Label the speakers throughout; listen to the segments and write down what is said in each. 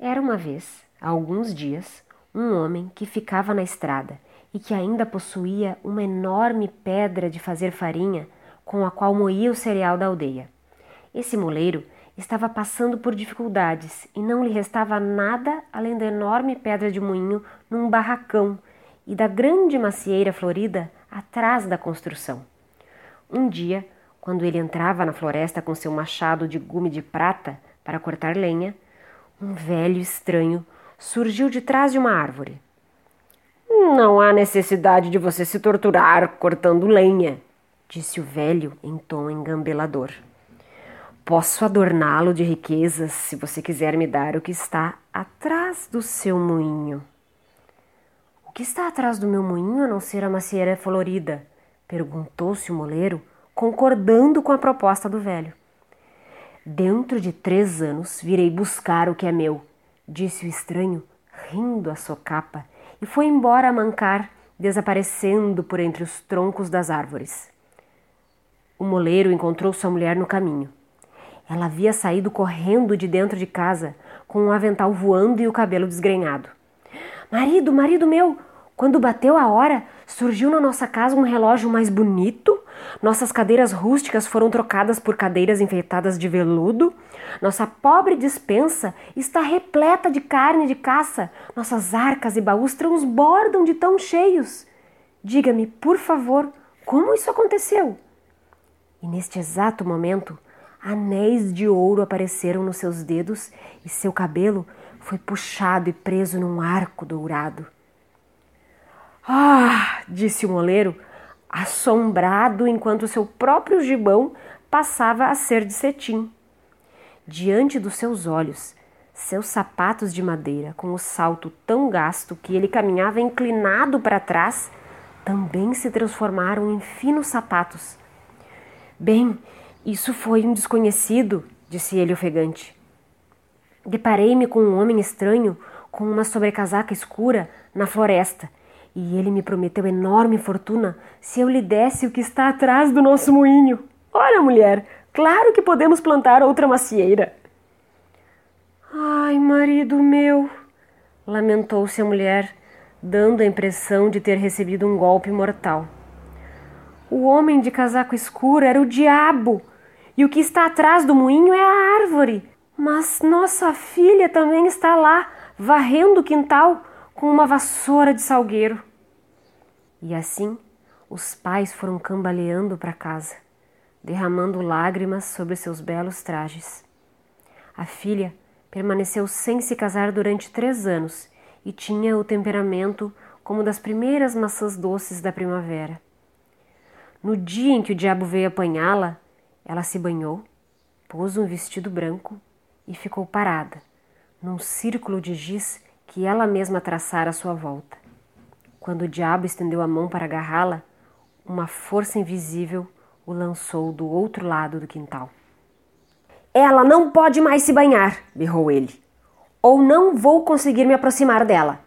Speaker 1: Era uma vez, há alguns dias, um homem que ficava na estrada e que ainda possuía uma enorme pedra de fazer farinha com a qual moía o cereal da aldeia. Esse moleiro estava passando por dificuldades e não lhe restava nada além da enorme pedra de moinho num barracão e da grande macieira florida atrás da construção. Um dia, quando ele entrava na floresta com seu machado de gume de prata para cortar lenha, um velho estranho surgiu de trás de uma árvore. Não há necessidade de você se torturar cortando lenha, disse o velho em tom engambelador. Posso adorná-lo de riquezas se você quiser me dar o que está atrás do seu moinho. O que está atrás do meu moinho a não ser a macieira florida? perguntou-se o moleiro, concordando com a proposta do velho. Dentro de três anos virei buscar o que é meu, disse o estranho, rindo a socapa, e foi embora a mancar, desaparecendo por entre os troncos das árvores. O moleiro encontrou sua mulher no caminho. Ela havia saído correndo de dentro de casa, com um avental voando e o cabelo desgrenhado. Marido, marido meu, quando bateu a hora, surgiu na nossa casa um relógio mais bonito. Nossas cadeiras rústicas foram trocadas por cadeiras enfeitadas de veludo. Nossa pobre dispensa está repleta de carne de caça. Nossas arcas e baús transbordam de tão cheios. Diga-me, por favor, como isso aconteceu? E neste exato momento, anéis de ouro apareceram nos seus dedos e seu cabelo foi puxado e preso num arco dourado. Ah! disse o moleiro, assombrado enquanto seu próprio gibão passava a ser de cetim. Diante dos seus olhos, seus sapatos de madeira, com o salto tão gasto que ele caminhava inclinado para trás, também se transformaram em finos sapatos. Bem, isso foi um desconhecido, disse ele ofegante. Deparei-me com um homem estranho com uma sobrecasaca escura na floresta e ele me prometeu enorme fortuna se eu lhe desse o que está atrás do nosso moinho. Olha, mulher, claro que podemos plantar outra macieira. Ai, marido meu, lamentou-se a mulher, dando a impressão de ter recebido um golpe mortal. O homem de casaco escuro era o diabo, e o que está atrás do moinho é a árvore. Mas nossa filha também está lá, varrendo o quintal com uma vassoura de salgueiro. E assim os pais foram cambaleando para casa, derramando lágrimas sobre seus belos trajes. A filha permaneceu sem se casar durante três anos e tinha o temperamento como das primeiras maçãs doces da primavera. No dia em que o diabo veio apanhá-la, ela se banhou, pôs um vestido branco e ficou parada, num círculo de giz que ela mesma traçara à sua volta. Quando o diabo estendeu a mão para agarrá-la, uma força invisível o lançou do outro lado do quintal. Ela não pode mais se banhar, berrou ele, ou não vou conseguir me aproximar dela.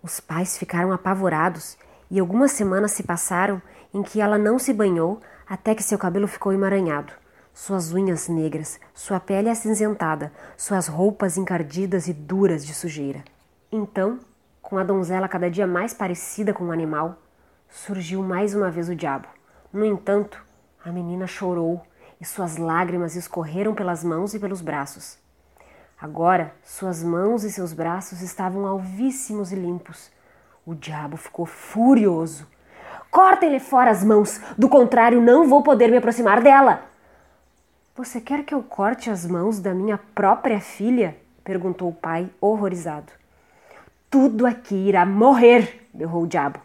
Speaker 1: Os pais ficaram apavorados e algumas semanas se passaram em que ela não se banhou até que seu cabelo ficou emaranhado, suas unhas negras, sua pele acinzentada, suas roupas encardidas e duras de sujeira. Então com a donzela cada dia mais parecida com um animal, surgiu mais uma vez o diabo. No entanto, a menina chorou e suas lágrimas escorreram pelas mãos e pelos braços. Agora, suas mãos e seus braços estavam alvíssimos e limpos. O diabo ficou furioso. Cortem-lhe fora as mãos, do contrário, não vou poder me aproximar dela. Você quer que eu corte as mãos da minha própria filha? perguntou o pai, horrorizado. Tudo aqui irá morrer, berrou o diabo.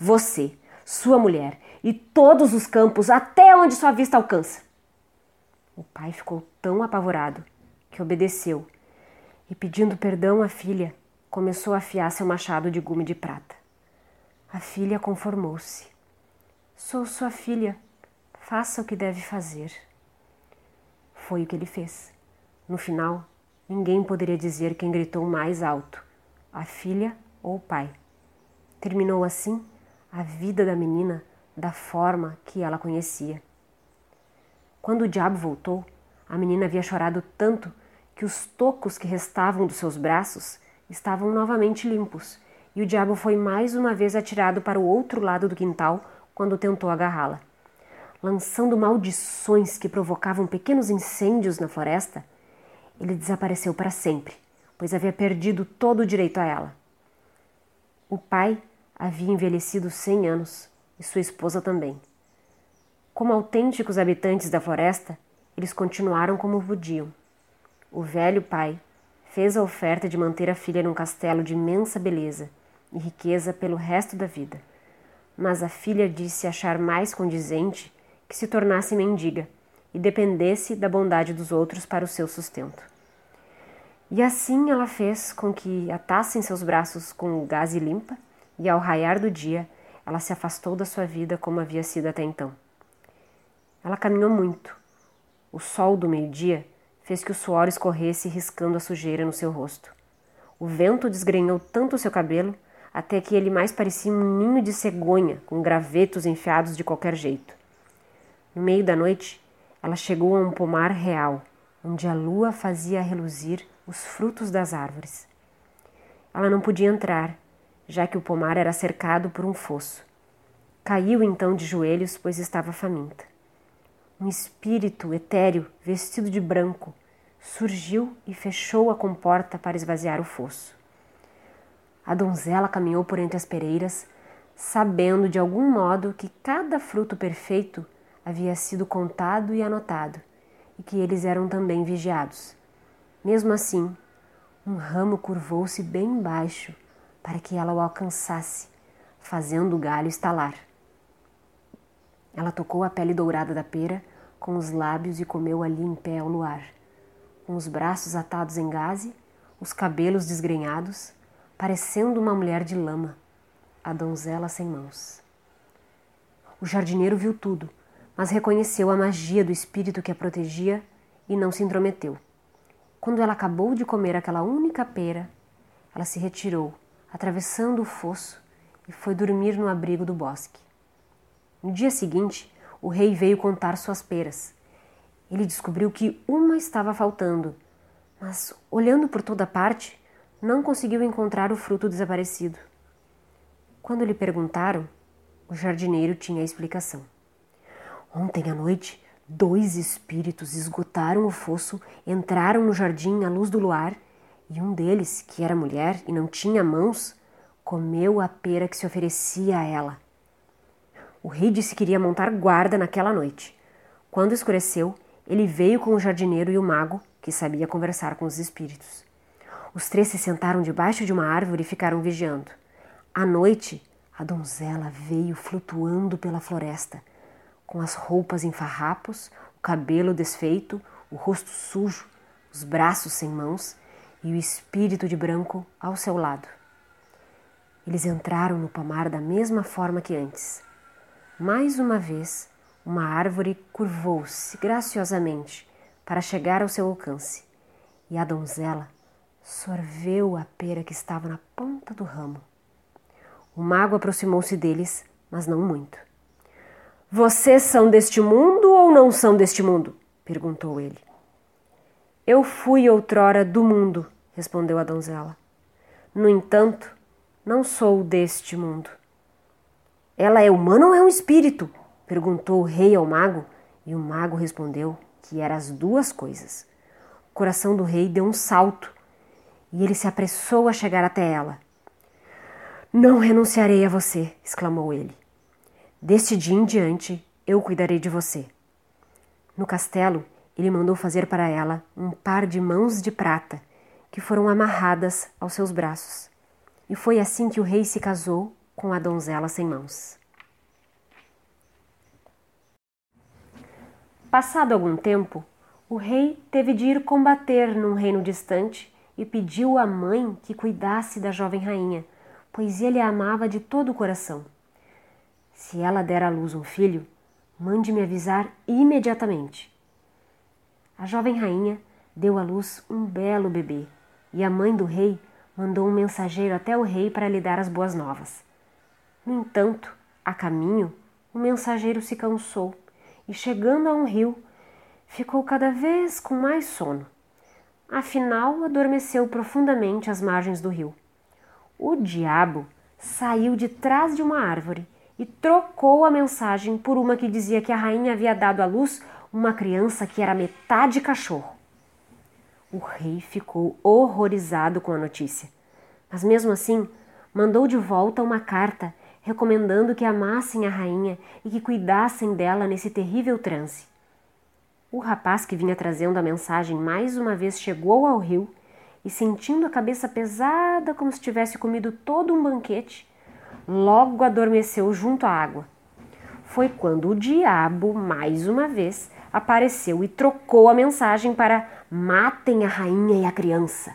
Speaker 1: Você, sua mulher e todos os campos até onde sua vista alcança. O pai ficou tão apavorado que obedeceu e, pedindo perdão à filha, começou a afiar seu machado de gume de prata. A filha conformou-se. Sou sua filha, faça o que deve fazer. Foi o que ele fez. No final, ninguém poderia dizer quem gritou mais alto a filha ou o pai. Terminou assim a vida da menina da forma que ela conhecia. Quando o diabo voltou, a menina havia chorado tanto que os tocos que restavam dos seus braços estavam novamente limpos, e o diabo foi mais uma vez atirado para o outro lado do quintal quando tentou agarrá-la. Lançando maldições que provocavam pequenos incêndios na floresta, ele desapareceu para sempre, pois havia perdido todo o direito a ela. O pai havia envelhecido cem anos e sua esposa também. Como autênticos habitantes da floresta, eles continuaram como podiam. O velho pai fez a oferta de manter a filha num castelo de imensa beleza e riqueza pelo resto da vida, mas a filha disse achar mais condizente que se tornasse mendiga e dependesse da bondade dos outros para o seu sustento. E assim ela fez com que atassem seus braços com gaze limpa, e ao raiar do dia, ela se afastou da sua vida como havia sido até então. Ela caminhou muito. O sol do meio-dia fez que o suor escorresse riscando a sujeira no seu rosto. O vento desgrenhou tanto o seu cabelo até que ele mais parecia um ninho de cegonha com gravetos enfiados de qualquer jeito. No meio da noite, ela chegou a um pomar real, onde a lua fazia reluzir os frutos das árvores. Ela não podia entrar, já que o pomar era cercado por um fosso. Caiu então de joelhos, pois estava faminta. Um espírito etéreo, vestido de branco, surgiu e fechou a comporta para esvaziar o fosso. A donzela caminhou por entre as pereiras, sabendo de algum modo que cada fruto perfeito havia sido contado e anotado, e que eles eram também vigiados. Mesmo assim, um ramo curvou-se bem baixo para que ela o alcançasse, fazendo o galho estalar. Ela tocou a pele dourada da pera com os lábios e comeu ali em pé ao luar, com os braços atados em gaze, os cabelos desgrenhados, parecendo uma mulher de lama, a donzela sem mãos. O jardineiro viu tudo mas reconheceu a magia do espírito que a protegia e não se intrometeu. Quando ela acabou de comer aquela única pera, ela se retirou, atravessando o fosso, e foi dormir no abrigo do bosque. No dia seguinte, o rei veio contar suas peras. Ele descobriu que uma estava faltando, mas, olhando por toda parte, não conseguiu encontrar o fruto desaparecido. Quando lhe perguntaram, o jardineiro tinha a explicação. Ontem à noite, dois espíritos esgotaram o fosso, entraram no jardim à luz do luar, e um deles, que era mulher e não tinha mãos, comeu a pera que se oferecia a ela. O rei disse que iria montar guarda naquela noite. Quando escureceu, ele veio com o jardineiro e o mago, que sabia conversar com os espíritos. Os três se sentaram debaixo de uma árvore e ficaram vigiando. À noite, a donzela veio flutuando pela floresta com as roupas em farrapos, o cabelo desfeito, o rosto sujo, os braços sem mãos e o espírito de branco ao seu lado. Eles entraram no pomar da mesma forma que antes. Mais uma vez, uma árvore curvou-se graciosamente para chegar ao seu alcance, e a donzela sorveu a pera que estava na ponta do ramo. O mago aproximou-se deles, mas não muito. Vocês são deste mundo ou não são deste mundo? perguntou ele. Eu fui outrora do mundo, respondeu a donzela. No entanto, não sou deste mundo. Ela é humana ou é um espírito? perguntou o rei ao mago, e o mago respondeu que eram as duas coisas. O coração do rei deu um salto e ele se apressou a chegar até ela. Não renunciarei a você, exclamou ele. Deste dia em diante eu cuidarei de você. No castelo, ele mandou fazer para ela um par de mãos de prata que foram amarradas aos seus braços. E foi assim que o rei se casou com a donzela sem mãos. Passado algum tempo, o rei teve de ir combater num reino distante e pediu à mãe que cuidasse da jovem rainha, pois ele a amava de todo o coração. Se ela der à luz um filho, mande me avisar imediatamente. A jovem rainha deu à luz um belo bebê e a mãe do rei mandou um mensageiro até o rei para lhe dar as boas novas. No entanto, a caminho, o mensageiro se cansou e, chegando a um rio, ficou cada vez com mais sono. Afinal, adormeceu profundamente às margens do rio. O diabo saiu de trás de uma árvore e trocou a mensagem por uma que dizia que a rainha havia dado à luz uma criança que era metade cachorro. O rei ficou horrorizado com a notícia, mas mesmo assim mandou de volta uma carta recomendando que amassem a rainha e que cuidassem dela nesse terrível transe. O rapaz que vinha trazendo a mensagem mais uma vez chegou ao rio e, sentindo a cabeça pesada como se tivesse comido todo um banquete, logo adormeceu junto à água. Foi quando o diabo, mais uma vez, apareceu e trocou a mensagem para matem a rainha e a criança.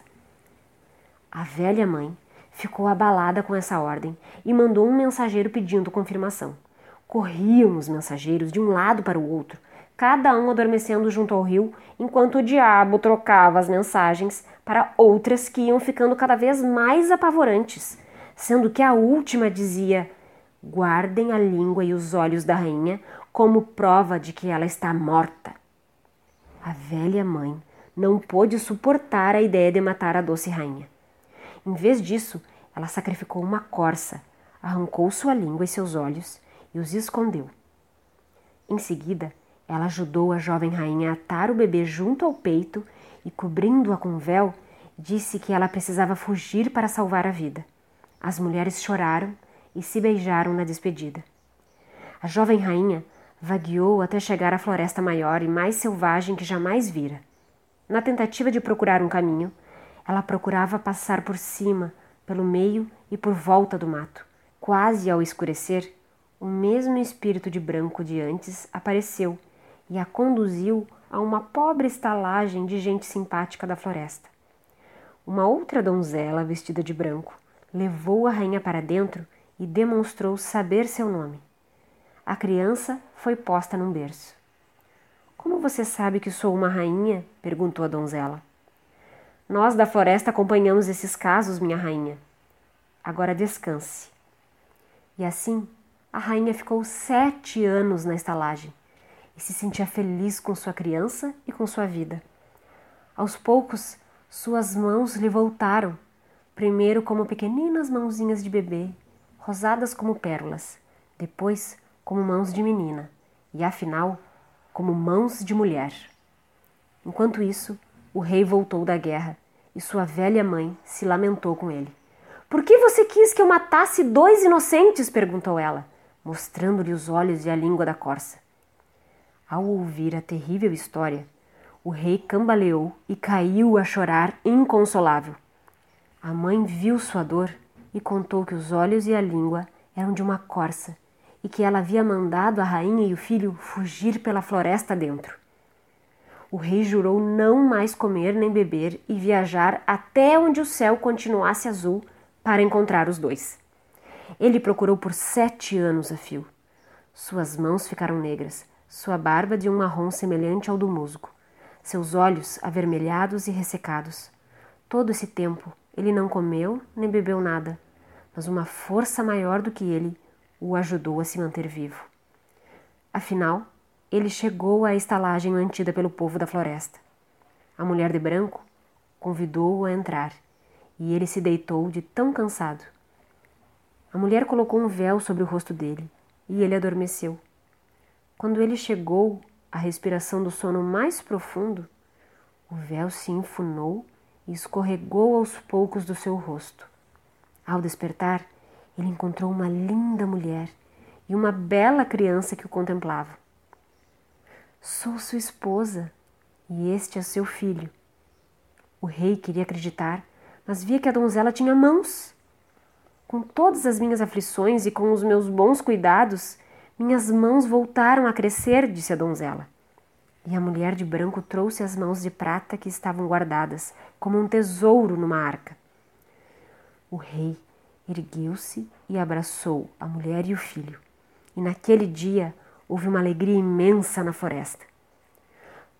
Speaker 1: A velha mãe ficou abalada com essa ordem e mandou um mensageiro pedindo confirmação. Corriam os mensageiros de um lado para o outro, cada um adormecendo junto ao rio, enquanto o diabo trocava as mensagens para outras que iam ficando cada vez mais apavorantes, sendo que a última dizia: Guardem a língua e os olhos da rainha como prova de que ela está morta. A velha mãe não pôde suportar a ideia de matar a doce rainha. Em vez disso, ela sacrificou uma corça, arrancou sua língua e seus olhos e os escondeu. Em seguida, ela ajudou a jovem rainha a atar o bebê junto ao peito e, cobrindo-a com um véu, disse que ela precisava fugir para salvar a vida. As mulheres choraram e se beijaram na despedida. A jovem rainha vagueou até chegar à floresta maior e mais selvagem que jamais vira. Na tentativa de procurar um caminho, ela procurava passar por cima, pelo meio e por volta do mato. Quase ao escurecer, o mesmo espírito de branco de antes apareceu e a conduziu a uma pobre estalagem de gente simpática da floresta. Uma outra donzela, vestida de branco, levou a rainha para dentro e demonstrou saber seu nome. A criança foi posta num berço. Como você sabe que sou uma rainha? perguntou a donzela. Nós da floresta acompanhamos esses casos, minha rainha. Agora descanse. E assim, a rainha ficou sete anos na estalagem e se sentia feliz com sua criança e com sua vida. Aos poucos, suas mãos lhe voltaram, primeiro como pequeninas mãozinhas de bebê, rosadas como pérolas, depois como mãos de menina e, afinal, como mãos de mulher. Enquanto isso, o rei voltou da guerra e sua velha mãe se lamentou com ele. Por que você quis que eu matasse dois inocentes? perguntou ela, mostrando-lhe os olhos e a língua da corça. Ao ouvir a terrível história, o rei cambaleou e caiu a chorar inconsolável. A mãe viu sua dor e contou que os olhos e a língua eram de uma corça e que ela havia mandado a rainha e o filho fugir pela floresta dentro. O rei jurou não mais comer nem beber e viajar até onde o céu continuasse azul para encontrar os dois. Ele procurou por sete anos a fio. Suas mãos ficaram negras sua barba de um marrom semelhante ao do musgo, seus olhos avermelhados e ressecados. Todo esse tempo ele não comeu nem bebeu nada, mas uma força maior do que ele o ajudou a se manter vivo. Afinal, ele chegou à estalagem mantida pelo povo da floresta. A mulher de branco convidou-o a entrar e ele se deitou de tão cansado. A mulher colocou um véu sobre o rosto dele e ele adormeceu. Quando ele chegou à respiração do sono mais profundo, o véu se enfunou e escorregou aos poucos do seu rosto. Ao despertar, ele encontrou uma linda mulher e uma bela criança que o contemplava. Sou sua esposa e este é seu filho. O rei queria acreditar, mas via que a donzela tinha mãos. Com todas as minhas aflições e com os meus bons cuidados, minhas mãos voltaram a crescer, disse a donzela. E a mulher de branco trouxe as mãos de prata que estavam guardadas, como um tesouro numa arca. O rei ergueu-se e abraçou a mulher e o filho. E naquele dia houve uma alegria imensa na floresta.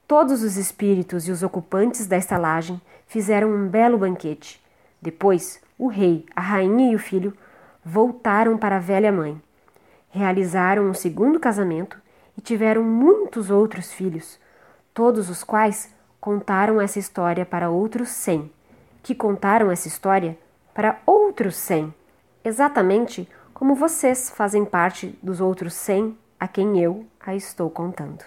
Speaker 1: Todos os espíritos e os ocupantes da estalagem fizeram um belo banquete. Depois, o rei, a rainha e o filho voltaram para a velha mãe realizaram um segundo casamento e tiveram muitos outros filhos, todos os quais contaram essa história para outros cem, que contaram essa história para outros cem, exatamente como vocês fazem parte dos outros cem a quem eu a estou contando.